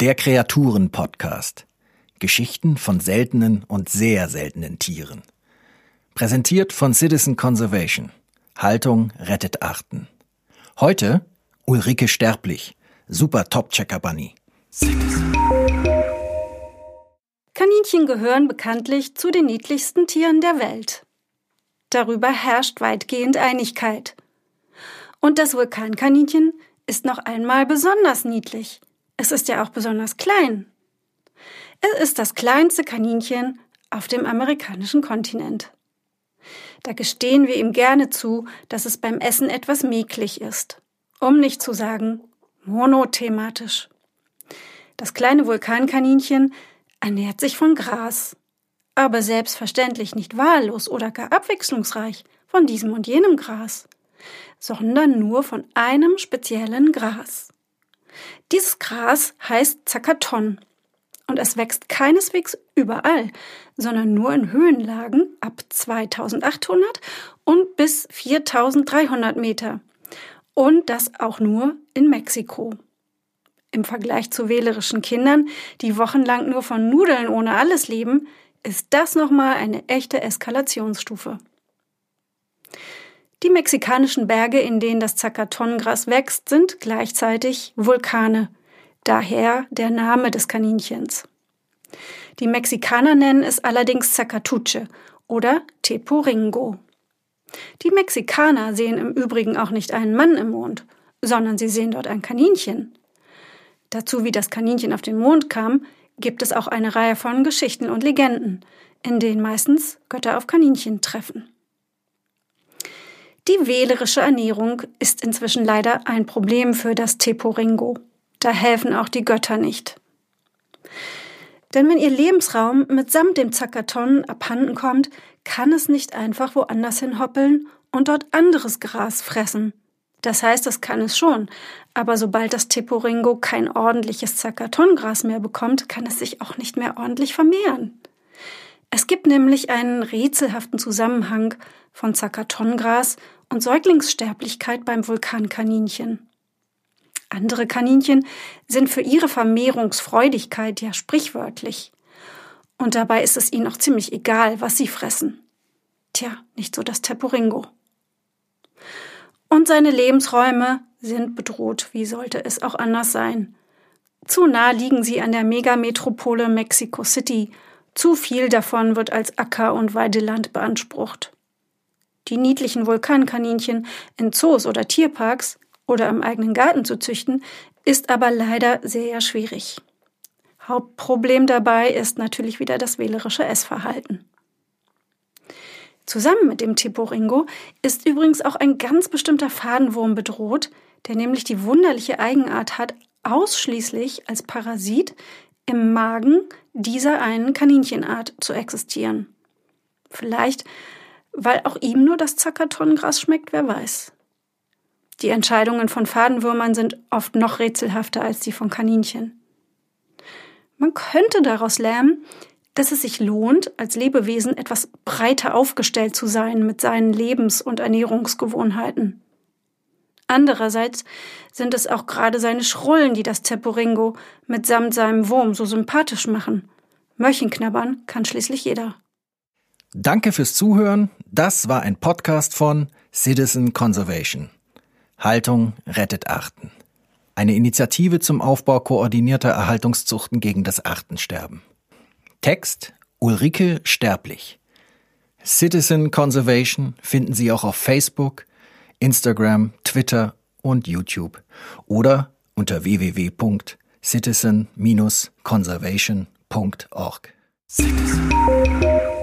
Der Kreaturen-Podcast. Geschichten von seltenen und sehr seltenen Tieren. Präsentiert von Citizen Conservation. Haltung rettet Arten. Heute Ulrike Sterblich. Super Top-Checker Bunny. Kaninchen gehören bekanntlich zu den niedlichsten Tieren der Welt. Darüber herrscht weitgehend Einigkeit. Und das Vulkankaninchen ist noch einmal besonders niedlich. Es ist ja auch besonders klein. Es ist das kleinste Kaninchen auf dem amerikanischen Kontinent. Da gestehen wir ihm gerne zu, dass es beim Essen etwas mäglich ist, um nicht zu sagen monothematisch. Das kleine Vulkankaninchen ernährt sich von Gras, aber selbstverständlich nicht wahllos oder gar abwechslungsreich von diesem und jenem Gras, sondern nur von einem speziellen Gras. Dieses Gras heißt Zakaton und es wächst keineswegs überall, sondern nur in Höhenlagen ab 2800 und bis 4300 Meter und das auch nur in Mexiko. Im Vergleich zu wählerischen Kindern, die wochenlang nur von Nudeln ohne alles leben, ist das nochmal eine echte Eskalationsstufe. Die mexikanischen Berge, in denen das Zacatongras wächst, sind gleichzeitig Vulkane, daher der Name des Kaninchens. Die Mexikaner nennen es allerdings Zacatuche oder Teporingo. Die Mexikaner sehen im Übrigen auch nicht einen Mann im Mond, sondern sie sehen dort ein Kaninchen. Dazu, wie das Kaninchen auf den Mond kam, gibt es auch eine Reihe von Geschichten und Legenden, in denen meistens Götter auf Kaninchen treffen. Die wählerische Ernährung ist inzwischen leider ein Problem für das Teporingo. Da helfen auch die Götter nicht. Denn wenn ihr Lebensraum mitsamt dem Zakaton abhanden kommt, kann es nicht einfach woanders hinhoppeln und dort anderes Gras fressen. Das heißt, das kann es schon, aber sobald das Teporingo kein ordentliches Zakatongras mehr bekommt, kann es sich auch nicht mehr ordentlich vermehren. Es gibt nämlich einen rätselhaften Zusammenhang von Zakatongras und Säuglingssterblichkeit beim Vulkankaninchen. Andere Kaninchen sind für ihre Vermehrungsfreudigkeit ja sprichwörtlich. Und dabei ist es ihnen auch ziemlich egal, was sie fressen. Tja, nicht so das Teporingo. Und seine Lebensräume sind bedroht. Wie sollte es auch anders sein? Zu nah liegen sie an der Megametropole Mexico City. Zu viel davon wird als Acker- und Weideland beansprucht die niedlichen Vulkankaninchen in Zoos oder Tierparks oder im eigenen Garten zu züchten, ist aber leider sehr schwierig. Hauptproblem dabei ist natürlich wieder das wählerische Essverhalten. Zusammen mit dem Tiporingo ist übrigens auch ein ganz bestimmter Fadenwurm bedroht, der nämlich die wunderliche Eigenart hat, ausschließlich als Parasit im Magen dieser einen Kaninchenart zu existieren. Vielleicht weil auch ihm nur das Zackertonnengras schmeckt, wer weiß. Die Entscheidungen von Fadenwürmern sind oft noch rätselhafter als die von Kaninchen. Man könnte daraus lernen, dass es sich lohnt, als Lebewesen etwas breiter aufgestellt zu sein mit seinen Lebens- und Ernährungsgewohnheiten. Andererseits sind es auch gerade seine Schrullen, die das Teporingo mitsamt seinem Wurm so sympathisch machen. Möchen knabbern kann schließlich jeder. Danke fürs Zuhören. Das war ein Podcast von Citizen Conservation. Haltung rettet Arten. Eine Initiative zum Aufbau koordinierter Erhaltungszuchten gegen das Artensterben. Text Ulrike Sterblich. Citizen Conservation finden Sie auch auf Facebook, Instagram, Twitter und YouTube oder unter www.citizen-conservation.org. Citizen.